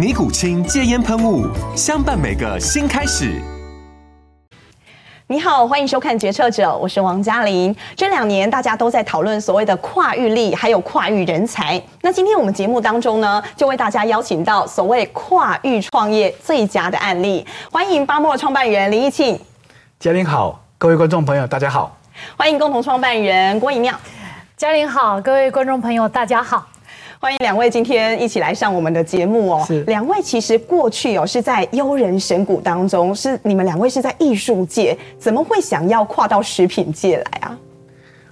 尼古清戒烟喷雾，相伴每个新开始。你好，欢迎收看《决策者》，我是王嘉玲。这两年大家都在讨论所谓的跨域力，还有跨域人才。那今天我们节目当中呢，就为大家邀请到所谓跨域创业最佳的案例。欢迎巴莫创办人林义庆。嘉玲好，各位观众朋友大家好。欢迎共同创办人郭一妙。嘉玲好，各位观众朋友大家好。欢迎两位今天一起来上我们的节目哦。是，两位其实过去哦是在悠人神谷当中，是你们两位是在艺术界，怎么会想要跨到食品界来啊？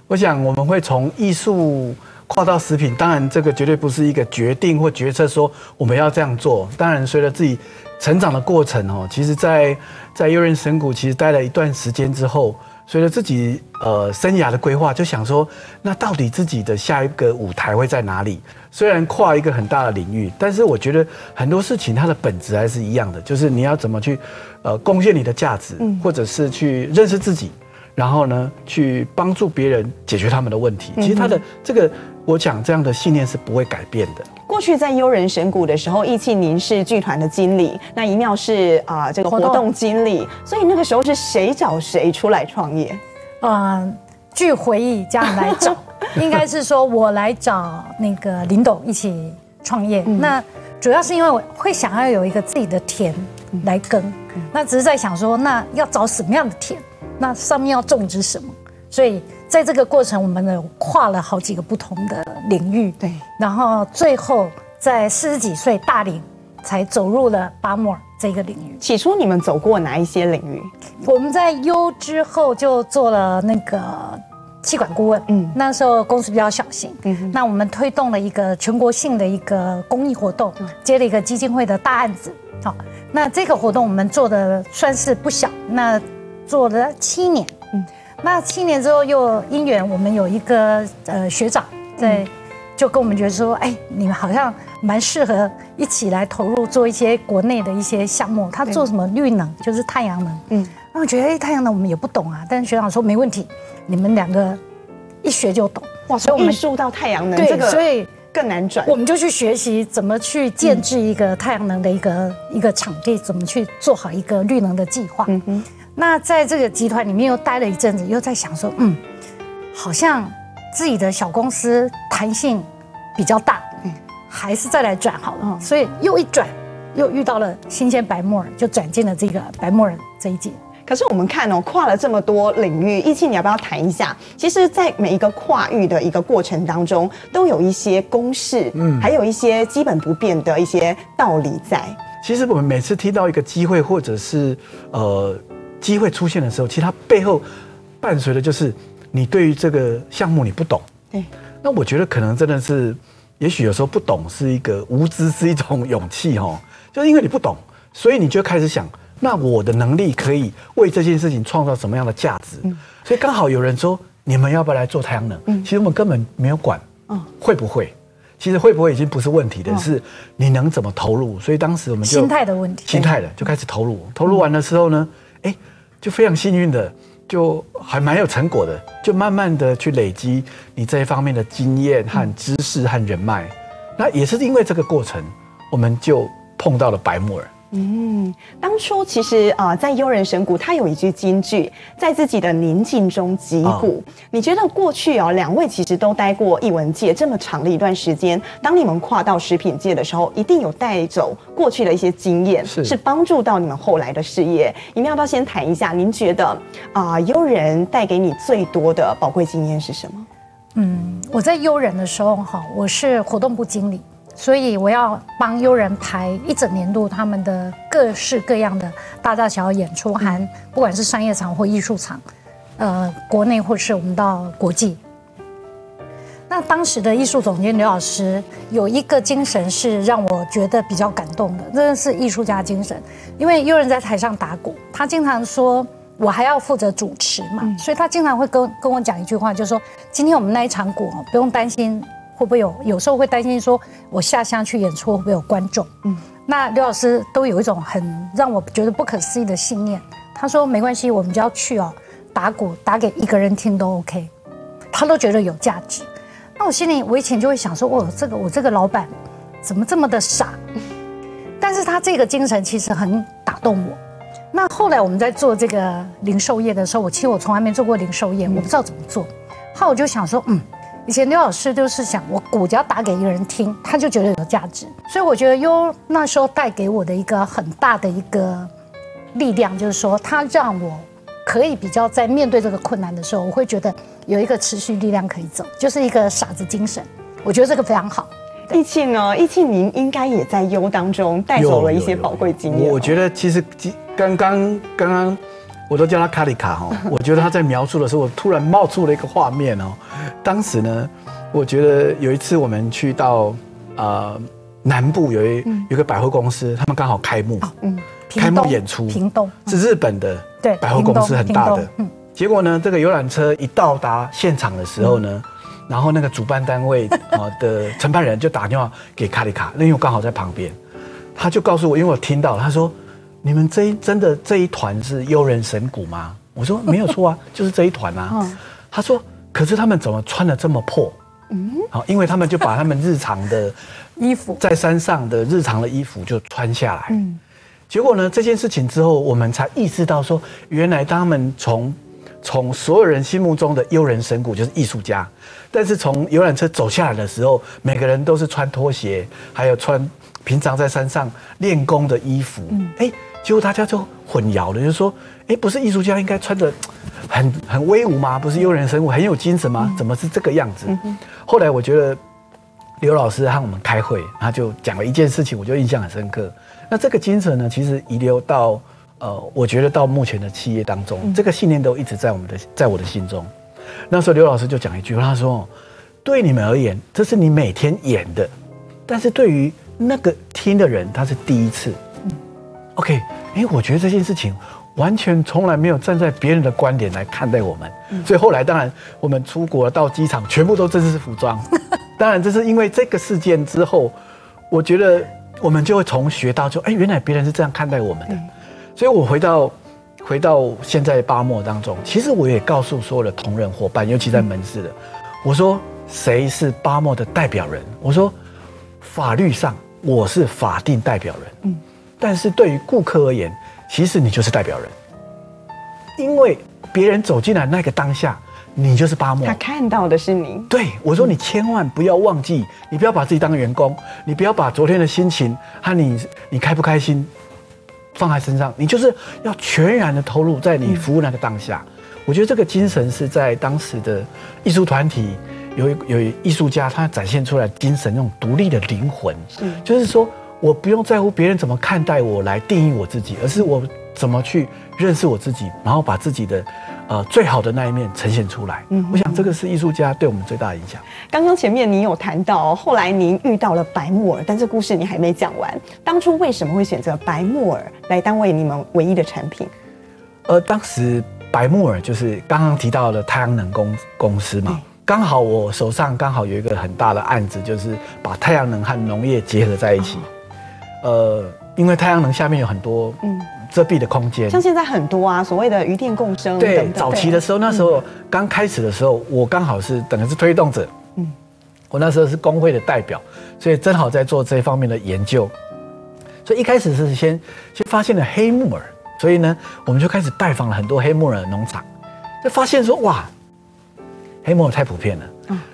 我想我们会从艺术跨到食品，当然这个绝对不是一个决定或决策，说我们要这样做。当然随着自己成长的过程哦，其实在在悠人神谷其实待了一段时间之后。随着自己呃生涯的规划，就想说，那到底自己的下一个舞台会在哪里？虽然跨一个很大的领域，但是我觉得很多事情它的本质还是一样的，就是你要怎么去呃贡献你的价值，或者是去认识自己，然后呢去帮助别人解决他们的问题。其实他的这个，我讲这样的信念是不会改变的。过去在悠人神谷的时候，义庆您是剧团的经理，那一妙是啊、呃、这个活动经理，所以那个时候是谁找谁出来创业？嗯，据回忆，家人来找，应该是说我来找那个林董一起创业。嗯、那主要是因为我会想要有一个自己的田来耕，嗯、那只是在想说，那要找什么样的田？那上面要种植什么？所以。在这个过程，我们呢跨了好几个不同的领域，对，然后最后在四十几岁大龄才走入了巴莫尔这个领域。起初你们走过哪一些领域？我们在优之后就做了那个企管顾问，嗯，那时候公司比较小型，嗯哼，那我们推动了一个全国性的一个公益活动，接了一个基金会的大案子，好，那这个活动我们做的算是不小，那做了七年，嗯。那七年之后又因缘，我们有一个呃学长在，就跟我们觉得说，哎，你们好像蛮适合一起来投入做一些国内的一些项目。他做什么绿能，就是太阳能。嗯，那我觉得哎，太阳能我们也不懂啊，但是学长说没问题，你们两个一学就懂。哇，所以我们艺术到太阳能这个，所以更难转。我们就去学习怎么去建置一个太阳能的一个一个场地，怎么去做好一个绿能的计划。嗯哼。那在这个集团里面又待了一阵子，又在想说，嗯，好像自己的小公司弹性比较大，嗯，还是再来转好了。嗯，所以又一转，又遇到了新鲜白木耳，就转进了这个白木耳这一届。可是我们看哦，跨了这么多领域，一庆你要不要谈一下？其实，在每一个跨域的一个过程当中，都有一些公式，嗯，还有一些基本不变的一些道理在。其实我们每次听到一个机会，或者是呃。机会出现的时候，其实它背后伴随的就是你对于这个项目你不懂。对，那我觉得可能真的是，也许有时候不懂是一个无知，是一种 勇气哦。就是因为你不懂，所以你就开始想，那我的能力可以为这件事情创造什么样的价值？嗯，所以刚好有人说，你们要不要来做太阳能？嗯，其实我们根本没有管，嗯，会不会？其实会不会已经不是问题的，是你能怎么投入。所以当时我们就心态的问题，心态的就开始投入。投入完的时候呢？哎，就非常幸运的，就还蛮有成果的，就慢慢的去累积你这一方面的经验和知识和人脉。那也是因为这个过程，我们就碰到了白木耳。嗯，当初其实啊、呃，在悠人神谷，他有一句金句，在自己的宁静中击鼓。哦、你觉得过去哦，两位其实都待过艺文界这么长的一段时间，当你们跨到食品界的时候，一定有带走过去的一些经验，是是帮助到你们后来的事业。你们要不要先谈一下？您觉得啊，优、呃、人带给你最多的宝贵经验是什么？嗯，我在悠人的时候哈，我是活动部经理。所以我要帮悠人排一整年度他们的各式各样的大大小小演出，含不管是商业场或艺术场，呃，国内或是我们到国际。那当时的艺术总监刘老师有一个精神是让我觉得比较感动的，真的是艺术家精神。因为悠人在台上打鼓，他经常说我还要负责主持嘛，所以他经常会跟跟我讲一句话，就是说今天我们那一场鼓不用担心。会不会有？有时候会担心说，我下乡去演出会不会有观众？嗯，那刘老师都有一种很让我觉得不可思议的信念。他说没关系，我们就要去哦，打鼓打给一个人听都 OK，他都觉得有价值。那我心里我以前就会想说，哦，这个我这个老板怎么这么的傻？但是他这个精神其实很打动我。那后来我们在做这个零售业的时候，我其实我从来没做过零售业，我不知道怎么做。后来我就想说，嗯。以前刘老师就是想，我鼓只要打给一个人听，他就觉得有价值。所以我觉得优那时候带给我的一个很大的一个力量，就是说他让我可以比较在面对这个困难的时候，我会觉得有一个持续力量可以走，就是一个傻子精神。我觉得这个非常好。义庆呢？义庆，您应该也在优当中带走了一些宝贵经验。我觉得其实刚刚刚刚。我都叫他卡里卡哈，我觉得他在描述的时候，我突然冒出了一个画面哦。当时呢，我觉得有一次我们去到呃南部有一有一个百货公司，他们刚好开幕，嗯，开幕演出，屏东是日本的对百货公司很大的，嗯，结果呢，这个游览车一到达现场的时候呢，然后那个主办单位啊 的承办人就打电话给卡里卡，那因为我刚好在旁边，他就告诉我，因为我听到他说。你们这一真的这一团是幽人神鼓吗？我说没有错啊，就是这一团啊。他说，可是他们怎么穿的这么破？嗯，好，因为他们就把他们日常的 衣服在山上的日常的衣服就穿下来。嗯，结果呢，这件事情之后，我们才意识到说，原来他们从从所有人心目中的幽人神鼓就是艺术家，但是从游览车走下来的时候，每个人都是穿拖鞋，还有穿平常在山上练功的衣服。嗯，哎。结果大家就混淆了，就是说，哎，不是艺术家应该穿得 很很威武吗？不是悠然神鼓很有精神吗？怎么是这个样子？后来我觉得刘老师和我们开会，他就讲了一件事情，我就印象很深刻。那这个精神呢，其实遗留到呃，我觉得到目前的企业当中，这个信念都一直在我们的在我的心中。那时候刘老师就讲一句话，他说：“对你们而言，这是你每天演的，但是对于那个听的人，他是第一次。” OK，哎，我觉得这件事情完全从来没有站在别人的观点来看待我们，嗯、所以后来当然我们出国到机场全部都正式服装。当然这是因为这个事件之后，我觉得我们就会从学到就哎，原来别人是这样看待我们的。嗯、所以我回到回到现在八莫当中，其实我也告诉所有的同仁伙伴，尤其在门市的，我说谁是八莫的代表人？我说法律上我是法定代表人。嗯。但是对于顾客而言，其实你就是代表人，因为别人走进来那个当下，你就是巴莫。他看到的是你。对，我说你千万不要忘记，你不要把自己当员工，你不要把昨天的心情和你你开不开心放在身上，你就是要全然的投入在你服务那个当下。我觉得这个精神是在当时的艺术团体有有艺术家他展现出来精神那种独立的灵魂，就是说。我不用在乎别人怎么看待我来定义我自己，而是我怎么去认识我自己，然后把自己的呃最好的那一面呈现出来。嗯，我想这个是艺术家对我们最大的影响。刚刚前面您有谈到，后来您遇到了白木耳，但这故事你还没讲完。当初为什么会选择白木耳来当为你们唯一的产品？呃，当时白木耳就是刚刚提到的太阳能公公司嘛。刚好我手上刚好有一个很大的案子，就是把太阳能和农业结合在一起。呃，因为太阳能下面有很多嗯。遮蔽的空间，像现在很多啊，所谓的渔电共生。对，早期的时候，那时候刚开始的时候，我刚好是等于是推动者，嗯，我那时候是工会的代表，所以正好在做这方面的研究。所以一开始是先先发现了黑木耳，所以呢，我们就开始拜访了很多黑木耳的农场，就发现说哇，黑木耳太普遍了。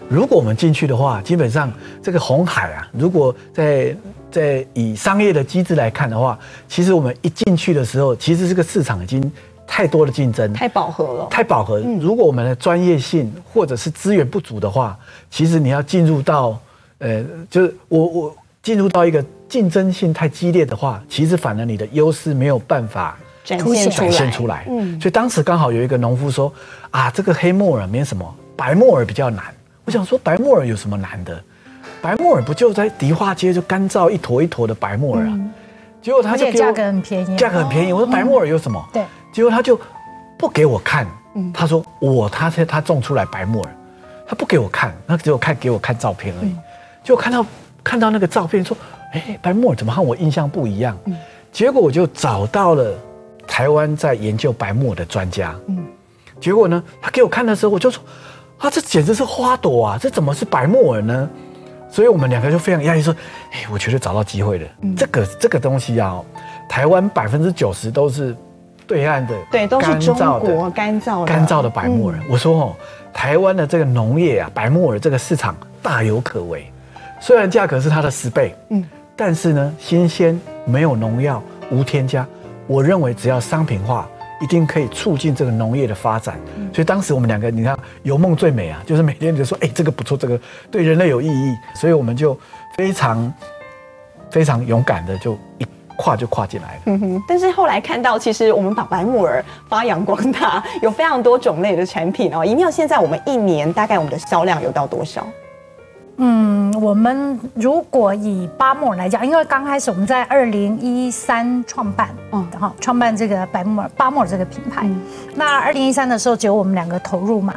如果我们进去的话，基本上这个红海啊，如果在在以商业的机制来看的话，其实我们一进去的时候，其实这个市场已经太多的竞争，太饱和了，太饱和。如果我们的专业性或者是资源不足的话，其实你要进入到呃，就是我我进入到一个竞争性太激烈的话，其实反而你的优势没有办法展现展现出来。嗯，所以当时刚好有一个农夫说啊，这个黑木耳没什么，白木耳比较难。我想说白木耳有什么难的？白木耳不就在迪化街就干燥一坨一坨的白木耳啊？嗯、结果他就价格很便宜，价格很便宜。我说白木耳有什么？对。结果他就不给我看。他说我他他种出来白木耳，他不给我看，他只有看给我看照片而已。就看到看到那个照片说，哎，白木耳怎么和我印象不一样？结果我就找到了台湾在研究白木耳的专家。结果呢，他给我看的时候，我就说。啊，这简直是花朵啊！这怎么是白木耳呢？所以我们两个就非常压抑，说：“哎，我觉得找到机会了。嗯、这个这个东西啊，台湾百分之九十都是对岸的，对，都是中国干燥的干燥的白木耳。嗯”我说：“哦，台湾的这个农业啊，白木耳这个市场大有可为。虽然价格是它的十倍，嗯，但是呢，新鲜，没有农药，无添加。我认为只要商品化。”一定可以促进这个农业的发展，所以当时我们两个，你看有梦最美啊，就是每天就说，哎，这个不错，这个对人类有意义，所以我们就非常非常勇敢的就一跨就跨进来了。嗯哼，但是后来看到，其实我们把白木耳发扬光大，有非常多种类的产品哦。营庙现在我们一年大概我们的销量有到多少？嗯，我们如果以巴木耳来讲，因为刚开始我们在二零一三创办，嗯，好，创办这个白木耳巴木耳这个品牌。嗯、那二零一三的时候只有我们两个投入嘛。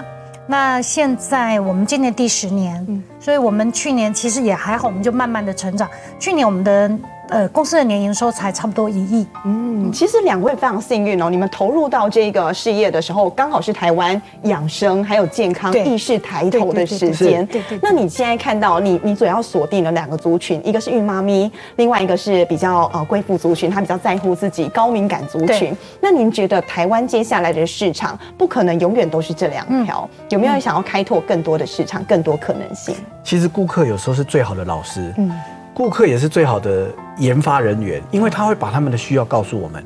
那现在我们今年第十年，嗯，所以我们去年其实也还好，我们就慢慢的成长。去年我们的。呃，公司的年营收才差不多一亿。嗯，其实两位非常幸运哦，你们投入到这个事业的时候，刚好是台湾养生还有健康意识抬头的时间。对对。那你现在看到你，你主要锁定了两个族群，一个是孕妈咪，另外一个是比较呃贵妇族群，她比较在乎自己高敏感族群。那您觉得台湾接下来的市场不可能永远都是这两条？嗯、有没有想要开拓更多的市场，更多可能性？其实顾客有时候是最好的老师。嗯。顾客也是最好的研发人员，因为他会把他们的需要告诉我们，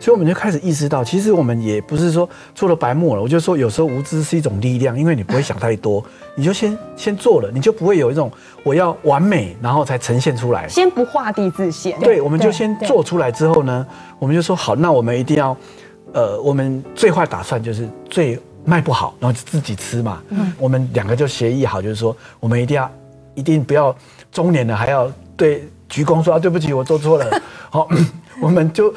所以我们就开始意识到，其实我们也不是说做了白目了，我就说有时候无知是一种力量，因为你不会想太多，你就先先做了，你就不会有一种我要完美，然后才呈现出来，先不画地自限。对，我们就先做出来之后呢，我们就说好，那我们一定要，呃，我们最坏打算就是最卖不好，然后自己吃嘛。嗯，我们两个就协议好，就是说我们一定要，一定不要中年了还要。对，鞠躬说啊，对不起，我做错了。好，我们就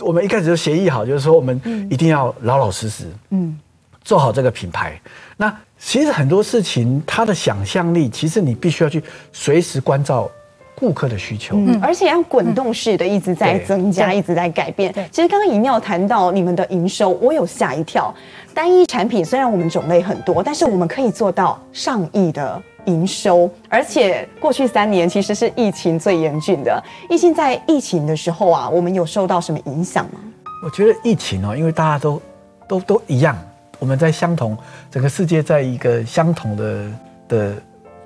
我们一开始就协议好，就是说我们一定要老老实实，嗯，做好这个品牌。那其实很多事情，它的想象力，其实你必须要去随时关照顾客的需求，嗯，而且要滚动式的一直在增加，一直在改变。其实刚刚尹妙谈到你们的营收，我有吓一跳。单一产品虽然我们种类很多，但是我们可以做到上亿的。营收，而且过去三年其实是疫情最严峻的。疫情在疫情的时候啊，我们有受到什么影响吗？我觉得疫情哦，因为大家都都都一样，我们在相同整个世界在一个相同的的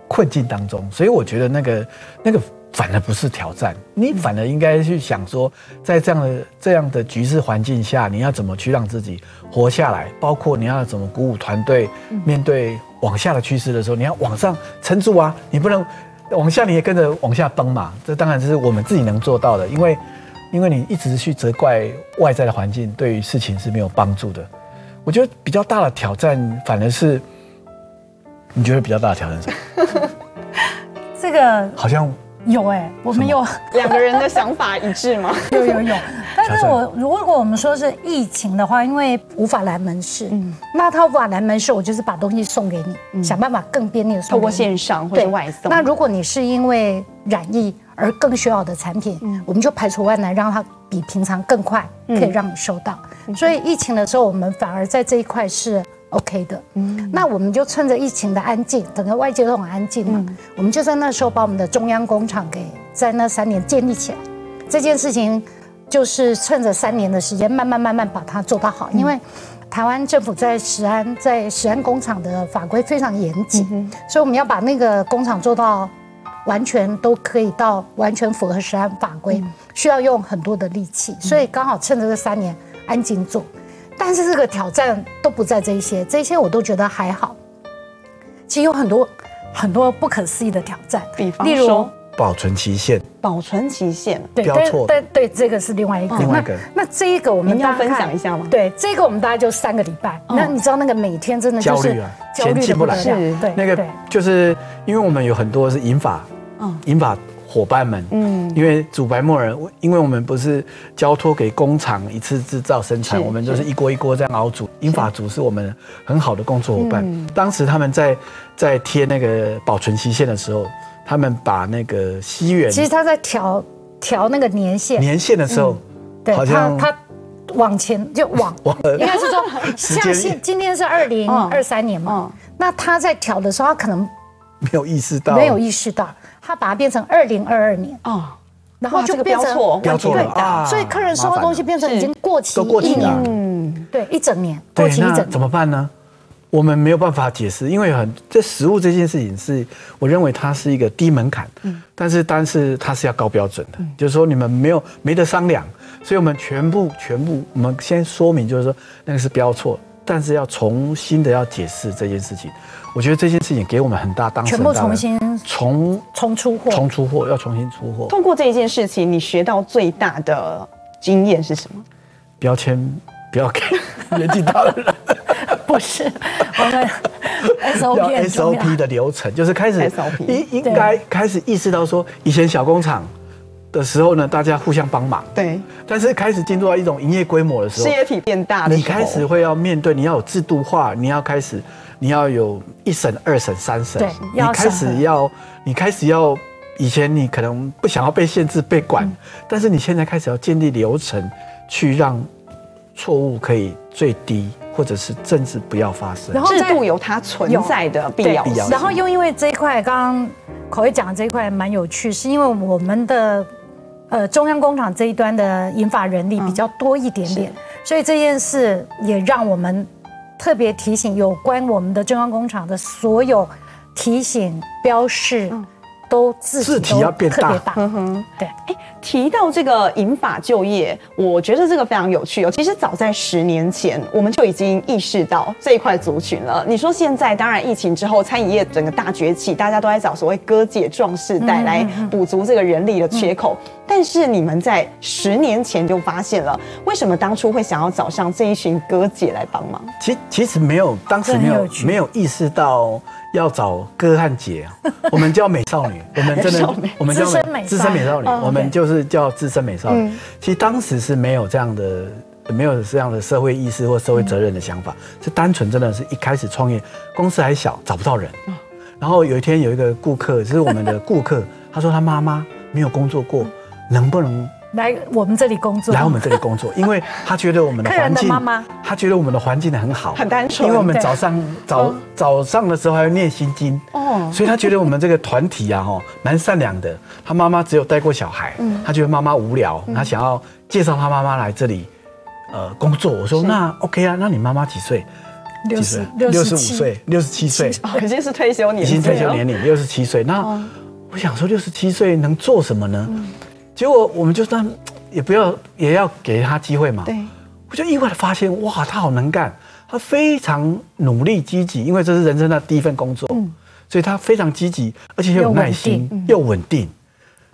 困境当中，所以我觉得那个那个反而不是挑战，你反而应该去想说，在这样的这样的局势环境下，你要怎么去让自己活下来，包括你要怎么鼓舞团队面对。往下的趋势的时候，你要往上撑住啊！你不能往下，你也跟着往下崩嘛。这当然是我们自己能做到的，因为因为你一直去责怪外在的环境，对于事情是没有帮助的。我觉得比较大的挑战，反而是你觉得比较大的挑战是什么？这个好像。有哎、欸，我们有。两个人的想法一致吗？有 有有，但是我如果我们说是疫情的话，因为无法来门市，嗯，那他无法来门市，我就是把东西送给你，嗯、想办法更便利的送透过线上或者外送。那如果你是因为染疫而更需要的产品，嗯，我们就排除万难，让它比平常更快，可以让你收到。嗯、所以疫情的时候，我们反而在这一块是。OK 的，嗯，那我们就趁着疫情的安静，整个外界都很安静嘛，嗯、我们就在那时候把我们的中央工厂给在那三年建立起来，这件事情就是趁着三年的时间，慢慢慢慢把它做到好。因为台湾政府在石安在石安工厂的法规非常严谨，所以我们要把那个工厂做到完全都可以到完全符合石安法规，需要用很多的力气。所以刚好趁着这三年安静做，但是这个挑战都不在这一些，这些我都觉得还好。其实有很多。很多不可思议的挑战，比方说保存期限，保存期限，对，但但，对对，这个是另外一个。另外一个，那这一个我们要分享一下吗？对，这个我们大概就三个礼拜。那你知道那个每天真的焦虑啊，前进不来，对，那个就是因为我们有很多是银发，嗯，银发。伙伴们，嗯，因为煮白木耳，因为我们不是交托给工厂一次制造生产，我们就是。一锅一锅这样熬煮。英法族是我们很好的工作伙伴。当时他们在在贴那个保存期限的时候，他们把那个西元，其实他在调调那个年限，年限的时候，对，他他往前就往，应该是说 像今今天是二零二三年嘛，那他在调的时候，他可能没有意识到，没有意识到。他把它变成二零二二年。哦，然后就变成标错了啊，所以客人收的东西变成已经过期一年，嗯，对，一整年过期一整年，怎么办呢？我们没有办法解释，因为很这食物这件事情是，我认为它是一个低门槛，嗯，但是但是它是要高标准的，就是说你们没有没得商量，所以我们全部全部我们先说明，就是说那个是标错，但是要重新的要解释这件事情。我觉得这件事情给我们很大当时全部重新重重出货，重出货要重新出货。通过这一件事情，你学到最大的经验是什么？标签不要给 年纪大的人，不是我们 SOP SOP 的流程，就是开始应应该开始意识到说，以前小工厂的时候呢，大家互相帮忙，对。但是开始进入到一种营业规模的时候，事业体变大的时候，你开始会要面对，你要有制度化，你要开始。你要有一审、二审、三审，对，你开始要，你开始要，以前你可能不想要被限制、被管，嗯、但是你现在开始要建立流程，去让错误可以最低，或者是政治不要发生。然后制度有它存在的必要性。然后又因为这一块，刚刚口译讲的这一块蛮有趣，是因为我们的呃中央工厂这一端的引发人力比较多一点点，嗯、所以这件事也让我们。特别提醒有关我们的中央工厂的所有提醒标示，都字体，要变大。嗯哼，对。哎，提到这个银发就业，我觉得这个非常有趣哦。其实早在十年前，我们就已经意识到这一块族群了。你说现在，当然疫情之后，餐饮业整个大崛起，大家都在找所谓哥姐壮世代来补足这个人力的缺口。但是你们在十年前就发现了，为什么当初会想要找上这一群哥姐来帮忙？其其实没有，当时没有没有意识到。要找哥和姐，我们叫美少女，我们真的，我们叫美资深美少女，我们就是叫资深美少女。其实当时是没有这样的，没有这样的社会意识或社会责任的想法，是单纯真的是一开始创业，公司还小，找不到人。然后有一天有一个顾客，就是我们的顾客，他说他妈妈没有工作过，能不能？来我们这里工作，来我们这里工作，因为他觉得我们的环境，他觉得我们的环境很好，很单纯。因为我们早上早早上的时候还要念心经，哦，所以他觉得我们这个团体啊，哈，蛮善良的。他妈妈只有带过小孩，他觉得妈妈无聊，他想要介绍他妈妈来这里，呃，工作。我说那 OK 啊，那你妈妈几岁？六岁？六十五岁，六十七岁，已经是退休年，已经退休年龄，六十七岁。那我想说，六十七岁能做什么呢？结果我们就算 也不要，也要给他机会嘛。对，我就意外的发现，哇，他好能干，他非常努力积极，因为这是人生的第一份工作，嗯，所以他非常积极，而且又有耐心，又稳定。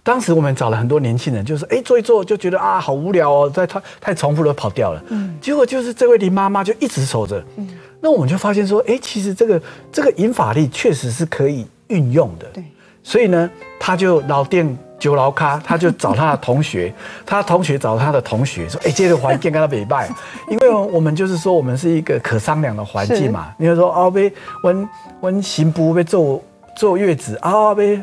当时我们找了很多年轻人，就是哎做一做就觉得啊好无聊哦，在太太重复了跑掉了。嗯，结果就是这位林妈妈就一直守着。嗯，那我们就发现说，哎，其实这个这个引法力确实是可以运用的。对，所以呢，他就老店。酒楼咖，他就找他的同学，他同学找他的同学说：“哎、欸，这个环境跟他比拜，因为我们就是说，我们是一个可商量的环境嘛。你就说哦，被温温行不被坐坐月子啊，被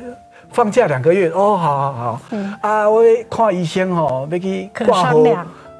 放假两个月哦，好好好，嗯、啊，我看医生哦，被去挂号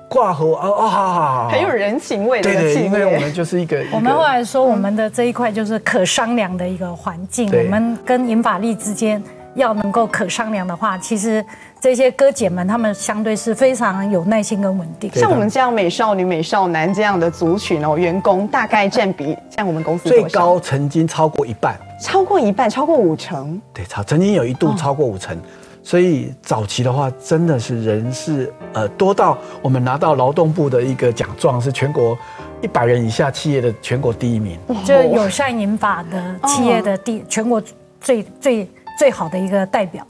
挂号哦哦，好好好，很有人情味的。对，对对，因为我们就是一个，我们后来说，我们的这一块就是可商量的一个环境，我们跟银法力之间。要能够可商量的话，其实这些哥姐们，他们相对是非常有耐心跟稳定。像我们这样美少女、美少男这样的族群哦，员工大概占比，像我们公司最高曾经超过一半，超过一半，超过五成。对，超曾经有一度超过五成。哦所以早期的话，真的是人是呃多到我们拿到劳动部的一个奖状，是全国一百人以下企业的全国第一名，就友善银法的企业的第全国最最最好的一个代表。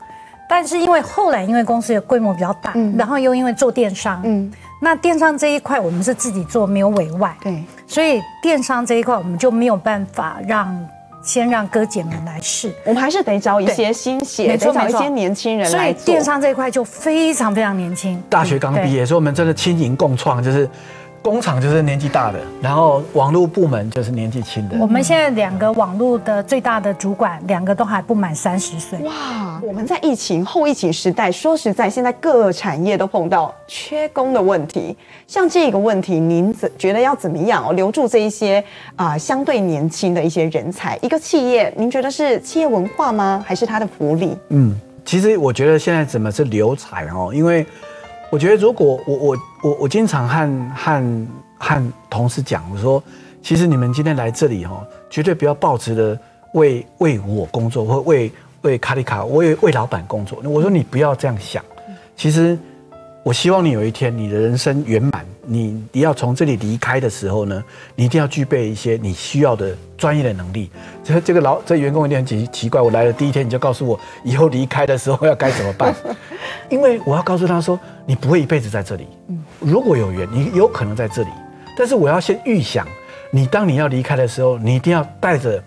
但是因为后来因为公司的规模比较大，然后又因为做电商，嗯，那电商这一块我们是自己做，没有委外，对，所以电商这一块我们就没有办法让。先让哥姐们来试，我们还是得找一些新血，得找一些年轻人来做。所以电商这一块就非常非常年轻，大学刚毕业，所以我们真的青银共创，就是。工厂就是年纪大的，然后网络部门就是年纪轻的。我们现在两个网络的最大的主管，两个都还不满三十岁。哇！我们在疫情后疫情时代，说实在，现在各产业都碰到缺工的问题。像这个问题，您怎觉得要怎么样哦，留住这一些啊、呃、相对年轻的一些人才？一个企业，您觉得是企业文化吗？还是它的福利？嗯，其实我觉得现在怎么是留才哦，因为。我觉得，如果我我我我经常和和和同事讲，我说，其实你们今天来这里哈，绝对不要抱持的为为我工作，或为为卡里卡，为为老板工作。我说你不要这样想，其实。我希望你有一天你的人生圆满，你你要从这里离开的时候呢，你一定要具备一些你需要的专业的能力。这这个老这员工有点奇奇怪，我来了第一天你就告诉我以后离开的时候要该怎么办？因为我要告诉他说，你不会一辈子在这里。如果有缘，你有可能在这里，但是我要先预想，你当你要离开的时候，你一定要带着。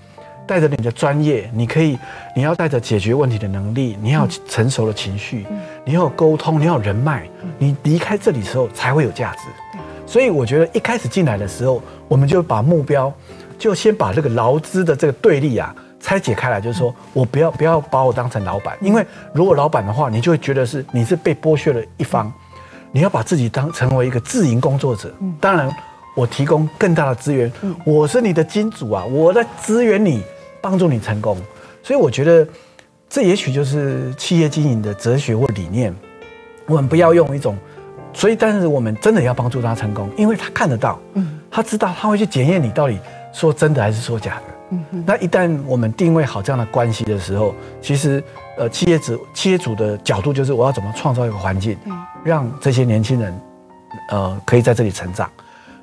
带着你的专业，你可以，你要带着解决问题的能力，你要成熟的情绪，你要有沟通，你要有人脉，你离开这里的时候才会有价值。所以我觉得一开始进来的时候，我们就把目标，就先把这个劳资的这个对立啊拆解开来，就是说我不要不要把我当成老板，因为如果老板的话，你就会觉得是你是被剥削的一方，你要把自己当成为一个自营工作者，当然我提供更大的资源，我是你的金主啊，我在支援你。帮助你成功，所以我觉得这也许就是企业经营的哲学或理念。我们不要用一种，所以但是我们真的要帮助他成功，因为他看得到，嗯，他知道他会去检验你到底说真的还是说假的。嗯，那一旦我们定位好这样的关系的时候，其实呃，企业主企业主的角度就是我要怎么创造一个环境，让这些年轻人呃可以在这里成长。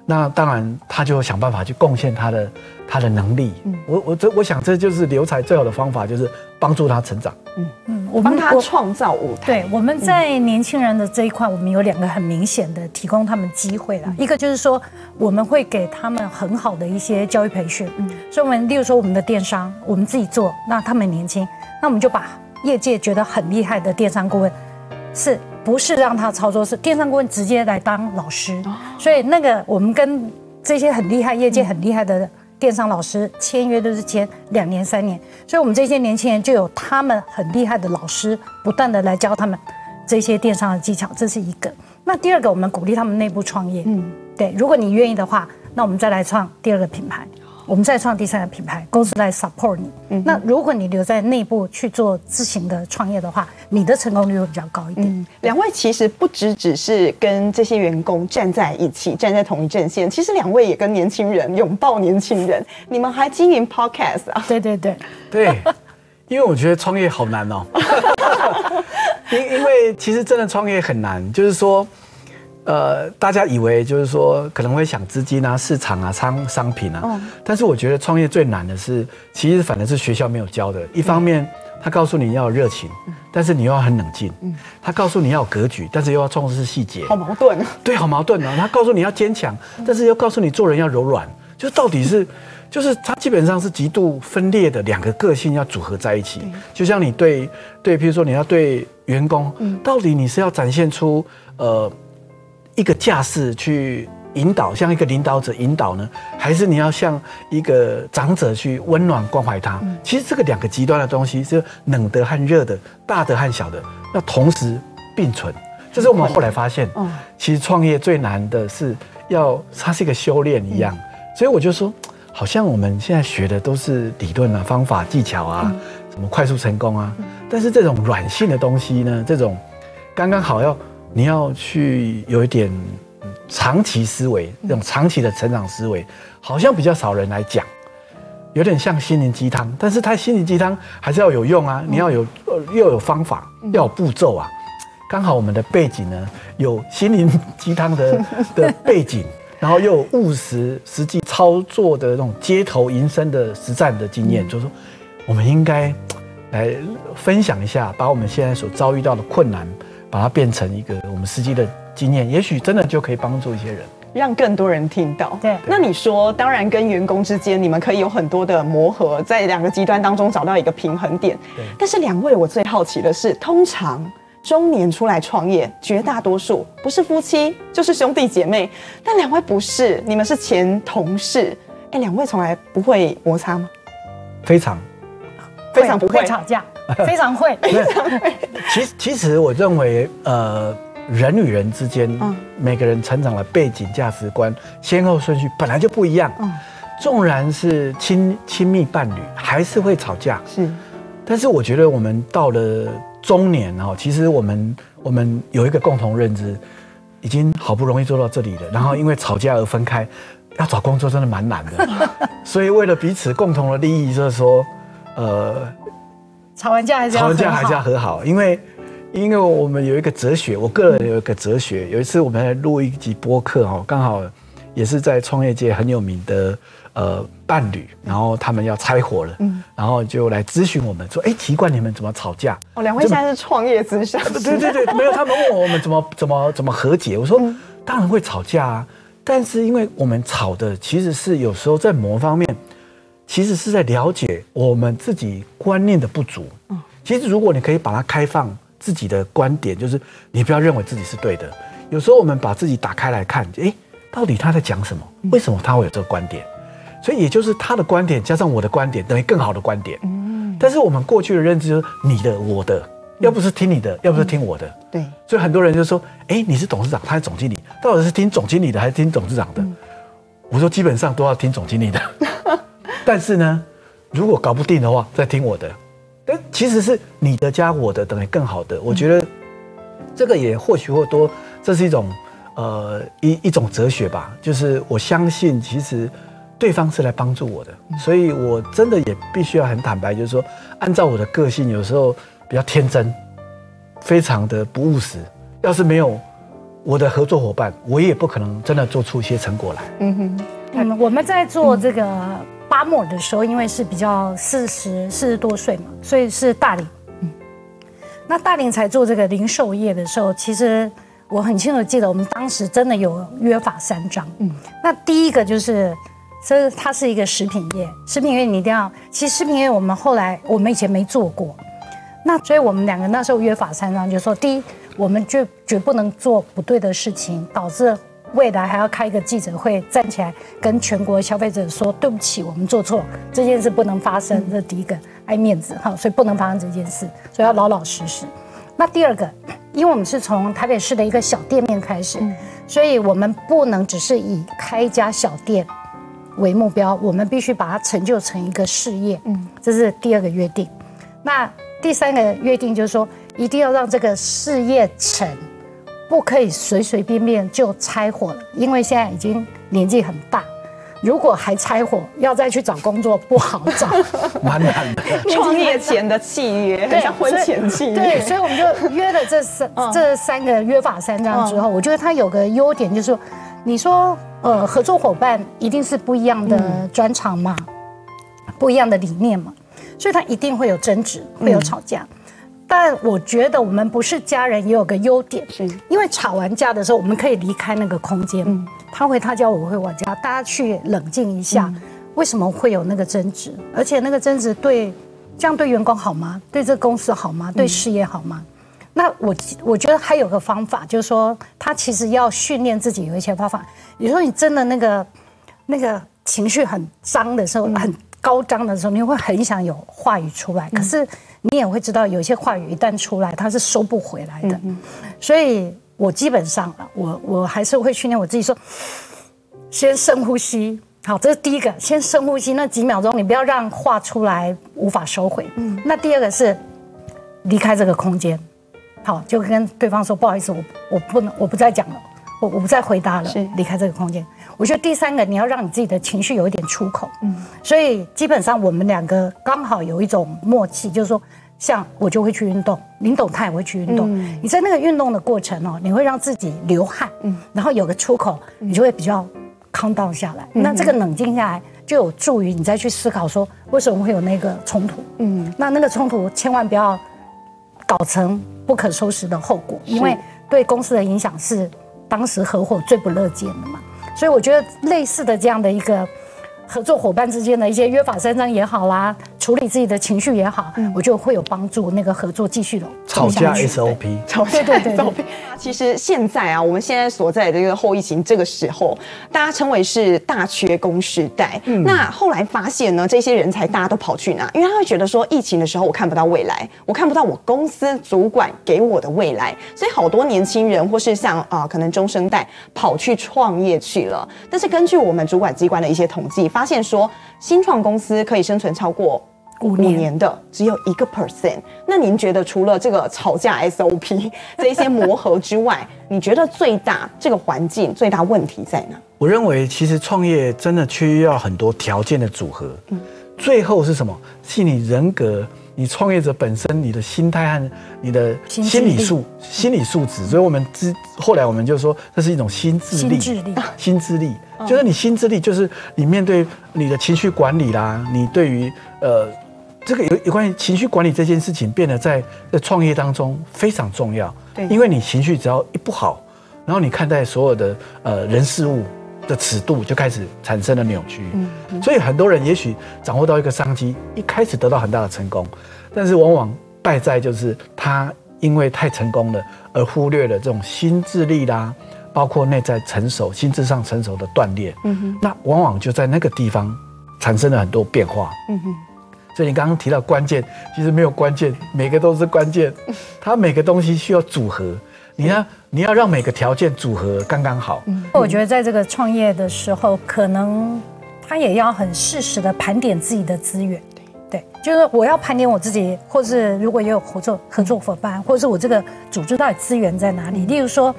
那当然，他就想办法去贡献他的他的能力。嗯，我我这我想这就是留才最好的方法，就是帮助他成长。嗯嗯，我帮他创造舞台。对，我们在年轻人的这一块，我们有两个很明显的提供他们机会了。一个就是说，我们会给他们很好的一些教育培训。嗯，所以我们例如说我们的电商，我们自己做，那他们年轻，那我们就把业界觉得很厉害的电商顾问是。不是让他操作，是电商顾问直接来当老师，所以那个我们跟这些很厉害、业界很厉害的电商老师签约都是签两年、三年，所以我们这些年轻人就有他们很厉害的老师，不断的来教他们这些电商的技巧，这是一个。那第二个，我们鼓励他们内部创业，嗯，对，如果你愿意的话，那我们再来创第二个品牌。我们再创第三个品牌，公司来 support 你。嗯，那如果你留在内部去做自行的创业的话，你的成功率会比较高一点。嗯，两位其实不只只是跟这些员工站在一起，站在同一阵线，其实两位也跟年轻人拥抱年轻人。你们还经营 podcast 啊？对对对对，因为我觉得创业好难哦。因因为其实真的创业很难，就是说。呃，大家以为就是说可能会想资金啊、市场啊、商商品啊，但是我觉得创业最难的是，其实反正是学校没有教的。一方面，他告诉你要有热情，但是你又要很冷静。他告诉你要有格局，但是又要重视细节。好矛盾啊！对，好矛盾啊！他告诉你要坚强，但是又告诉你做人要柔软。就到底是，就是他基本上是极度分裂的两个个性要组合在一起。就像你对对，譬如说你要对员工，到底你是要展现出呃。一个架势去引导，像一个领导者引导呢，还是你要像一个长者去温暖关怀他？其实这个两个极端的东西，是冷的和热的，大的和小的，要同时并存。这是我们后来发现，其实创业最难的是要它是一个修炼一样。所以我就说，好像我们现在学的都是理论啊、方法、技巧啊，什么快速成功啊，但是这种软性的东西呢，这种。刚刚好要你要去有一点长期思维，那种长期的成长思维，好像比较少人来讲，有点像心灵鸡汤，但是它心灵鸡汤还是要有用啊，你要有又有方法，要有步骤啊。刚好我们的背景呢，有心灵鸡汤的 的背景，然后又有务实、实际操作的那种街头营生的实战的经验，就是说，我们应该来分享一下，把我们现在所遭遇到的困难，把它变成一个我们司机的经验，也许真的就可以帮助一些人，让更多人听到。对，那你说，当然跟员工之间，你们可以有很多的磨合，在两个极端当中找到一个平衡点。对，但是两位，我最好奇的是，通常。中年出来创业，绝大多数不是夫妻就是兄弟姐妹，但两位不是，你们是前同事。哎，两位从来不会摩擦吗？非常，非常不会，会吵架，非常会。其实，其实我认为，呃，人与人之间，嗯，每个人成长的背景、价值观、先后顺序本来就不一样。嗯，纵然是亲亲密伴侣，还是会吵架。是，但是我觉得我们到了。中年哦，其实我们我们有一个共同认知，已经好不容易做到这里了，然后因为吵架而分开，要找工作真的蛮难的，所以为了彼此共同的利益，就是说，呃，吵完架还是要吵完架还是要和好，因为因为我们有一个哲学，我个人有一个哲学，有一次我们来录一集播客哦，刚好也是在创业界很有名的。呃，伴侣，然后他们要拆伙了，嗯，然后就来咨询我们说，哎，奇怪，你们怎么吵架？哦，两位现在是创业之商，对对对，没有，他们问我们怎么怎么怎么和解，我说，嗯、当然会吵架啊，但是因为我们吵的其实是有时候在某方面，其实是在了解我们自己观念的不足，嗯，其实如果你可以把它开放自己的观点，就是你不要认为自己是对的，有时候我们把自己打开来看，诶，到底他在讲什么？为什么他会有这个观点？所以也就是他的观点加上我的观点等于更好的观点。嗯，但是我们过去的认知就是你的我的，要不是听你的，要不是听我的。对。所以很多人就说：“哎，你是董事长，他是总经理，到底是听总经理的还是听董事长的？”我说基本上都要听总经理的。但是呢，如果搞不定的话，再听我的。但其实是你的加我的等于更好的。我觉得这个也或许或多，这是一种呃一一种哲学吧。就是我相信其实。对方是来帮助我的，所以我真的也必须要很坦白，就是说，按照我的个性，有时候比较天真，非常的不务实。要是没有我的合作伙伴，我也不可能真的做出一些成果来。嗯哼，嗯，我们在做这个巴莫的时候，因为是比较四十四十多岁嘛，所以是大龄。嗯，那大龄才做这个零售业的时候，其实我很清楚记得，我们当时真的有约法三章。嗯，那第一个就是。所以它是一个食品业，食品业你一定要。其实食品业我们后来我们以前没做过，那所以我们两个那时候约法三章，就是说第一，我们绝绝不能做不对的事情，导致未来还要开一个记者会，站起来跟全国消费者说对不起，我们做错，这件事不能发生。这是第一个，爱面子哈，所以不能发生这件事，所以要老老实实。那第二个，因为我们是从台北市的一个小店面开始，所以我们不能只是以开一家小店。为目标，我们必须把它成就成一个事业。嗯，这是第二个约定。那第三个约定就是说，一定要让这个事业成，不可以随随便便就拆伙了。因为现在已经年纪很大，如果还拆伙，要再去找工作不好找，蛮难的。创业前的契约，对，像婚前契约。对，所以我们就约了这三、嗯、这三个约法三章之后，我觉得它有个优点就是说，你说。呃，合作伙伴一定是不一样的专长嘛，嗯、不一样的理念嘛，所以他一定会有争执，会有吵架。嗯、但我觉得我们不是家人，也有个优点，是因为吵完架的时候，我们可以离开那个空间，嗯、他回他家，我回我家，大家去冷静一下，嗯、为什么会有那个争执？而且那个争执对这样对员工好吗？对这个公司好吗？对事业好吗？嗯那我我觉得还有个方法，就是说他其实要训练自己有一些方法。比如说你真的那个那个情绪很脏的时候，很高涨的时候，你会很想有话语出来。可是你也会知道，有些话语一旦出来，它是收不回来的。所以我基本上我我还是会训练我自己说，先深呼吸。好，这是第一个，先深呼吸那几秒钟，你不要让话出来无法收回。那第二个是离开这个空间。好，就跟对方说不好意思，我我不能，我不再讲了，我我不再回答了，是离开这个空间。我觉得第三个，你要让你自己的情绪有一点出口。嗯，所以基本上我们两个刚好有一种默契，就是说，像我就会去运动，林董他也会去运动。嗯，你在那个运动的过程哦，你会让自己流汗，嗯，然后有个出口，你就会比较 calm down 下来。那这个冷静下来，就有助于你再去思考说，为什么会有那个冲突？嗯，那那个冲突千万不要搞成不可收拾的后果，因为对公司的影响是当时合伙最不乐见的嘛。所以我觉得类似的这样的一个合作伙伴之间的一些约法三章也好啦，处理自己的情绪也好，嗯、我觉得会有帮助，那个合作继续的吵架 SOP，吵架对对对对。其实现在啊，我们现在所在的这个后疫情这个时候，大家称为是大缺工时代。嗯，那后来发现呢，这些人才大家都跑去哪？因为他会觉得说，疫情的时候我看不到未来，我看不到我公司主管给我的未来，所以好多年轻人或是像啊、呃，可能中生代跑去创业去了。但是根据我们主管机关的一些统计，发现说新创公司可以生存超过五年的只有一个 percent。那您觉得除了这个吵架 SOP 这一些磨合之外，你觉得最大这个环境最大问题在哪？我认为其实创业真的需要很多条件的组合。嗯，最后是什么？是你人格，你创业者本身，你的心态和你的心理素心理素质。所以我们之后来我们就说，这是一种心智力，心智力，心智力。就是你心智力，就是你面对你的情绪管理啦，你对于呃这个有有关于情绪管理这件事情，变得在在创业当中非常重要。对，因为你情绪只要一不好，然后你看待所有的呃人事物的尺度就开始产生了扭曲。嗯，所以很多人也许掌握到一个商机，一开始得到很大的成功，但是往往败在就是他因为太成功了，而忽略了这种心智力啦。包括内在成熟、心智上成熟的锻炼，嗯哼，那往往就在那个地方产生了很多变化，嗯哼。所以你刚刚提到关键，其实没有关键，每个都是关键，它每个东西需要组合。你要你要让每个条件组合刚刚好。嗯，我觉得在这个创业的时候，可能他也要很适时的盘点自己的资源，对，就是我要盘点我自己，或是如果也有合作合作伙伴，或者是我这个组织到底资源在哪里？例如说，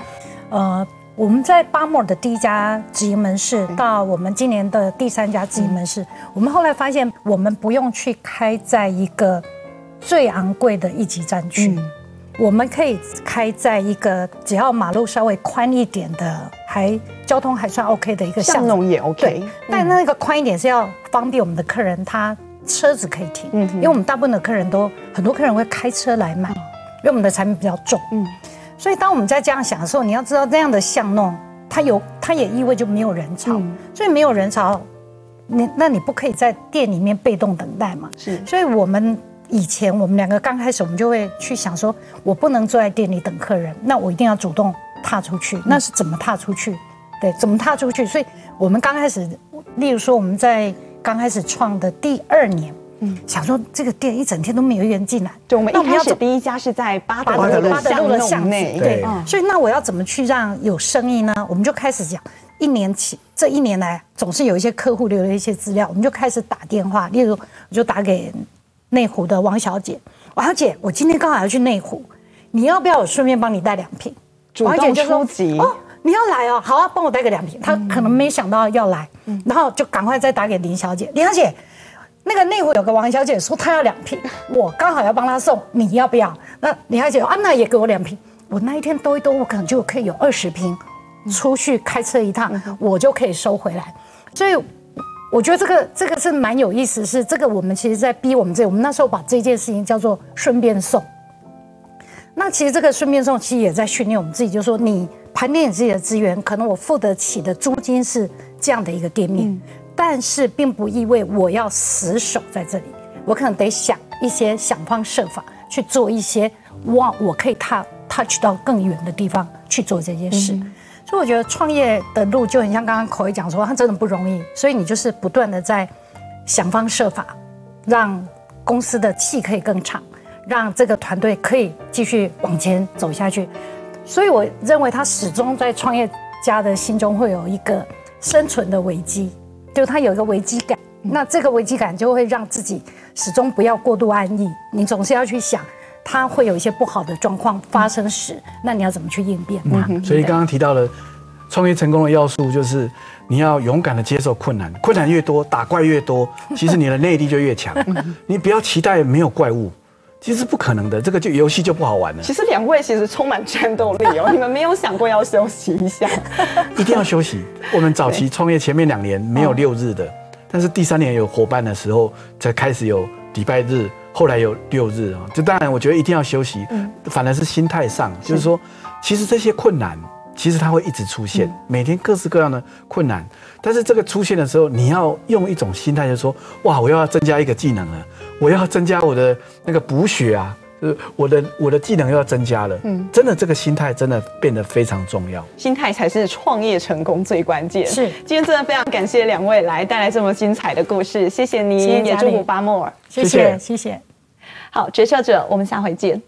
呃。我们在巴莫尔的第一家直营门市，到我们今年的第三家直营门市，我们后来发现，我们不用去开在一个最昂贵的一级战区，我们可以开在一个只要马路稍微宽一点的，还交通还算 OK 的一个巷弄也 OK。对，但那个宽一点是要方便我们的客人，他车子可以停，嗯，因为我们大部分的客人都很多客人会开车来买，因为我们的产品比较重，嗯。所以，当我们在这样想的时候，你要知道，这样的巷弄，它有，它也意味着没有人潮。嗯、所以，没有人潮，你那你不可以在店里面被动等待嘛？是。所以我们以前，我们两个刚开始，我们就会去想说，我不能坐在店里等客人，那我一定要主动踏出去。那是怎么踏出去？对，怎么踏出去？所以我们刚开始，例如说，我们在刚开始创的第二年。嗯，想说这个店一整天都没有人进来，对，我们一开始第一家是在八德路八德路的巷内，对，所以那我要怎么去让有生意呢？我们就开始讲，一年起，这一年来总是有一些客户留了一些资料，我们就开始打电话，例如我就打给内湖的王小姐，王小姐，我今天刚好要去内湖，你要不要我顺便帮你带两瓶？王小姐就说哦，你要来哦，好啊，帮我带个两瓶。她可能没想到要来，然后就赶快再打给林小姐，林小姐。那个内湖有个王小姐说她要两瓶，我刚好要帮她送，你要不要？那李小姐说啊，那也给我两瓶。我那一天兜一兜，我可能就可以有二十瓶，出去开车一趟，我就可以收回来。所以我觉得这个这个是蛮有意思，是这个我们其实在逼我们这，我们那时候把这件事情叫做顺便送。那其实这个顺便送，其实也在训练我们自己，就是说你盘点你自己的资源，可能我付得起的租金是这样的一个店面。但是并不意味我要死守在这里，我可能得想一些想方设法去做一些哇我可以踏 touch 到更远的地方去做这件事。嗯、所以我觉得创业的路就很像刚刚口译讲说，它真的不容易。所以你就是不断的在想方设法，让公司的气可以更长，让这个团队可以继续往前走下去。所以我认为他始终在创业家的心中会有一个生存的危机。就他有一个危机感，那这个危机感就会让自己始终不要过度安逸。你总是要去想，它会有一些不好的状况发生时，那你要怎么去应变它？所以刚刚提到了创业成功的要素，就是你要勇敢的接受困难，困难越多，打怪越多，其实你的内力就越强。你不要期待没有怪物。其实不可能的，这个就游戏就不好玩了。其实两位其实充满战斗力哦，你们没有想过要休息一下？一定要休息。我们早期创业前面两年没有六日的，但是第三年有伙伴的时候才开始有礼拜日，后来有六日啊。就当然我觉得一定要休息，反而是心态上，就是说，其实这些困难。其实它会一直出现，每天各式各样的困难，但是这个出现的时候，你要用一种心态，就是说，哇，我要增加一个技能了，我要增加我的那个补血啊，就是我的我的技能又要增加了，嗯，真的这个心态真的变得非常重要，心态才是创业成功最关键。是，今天真的非常感谢两位来带来这么精彩的故事，谢谢你，也祝福巴莫尔，谢谢。谢谢。好，决策者，我们下回见。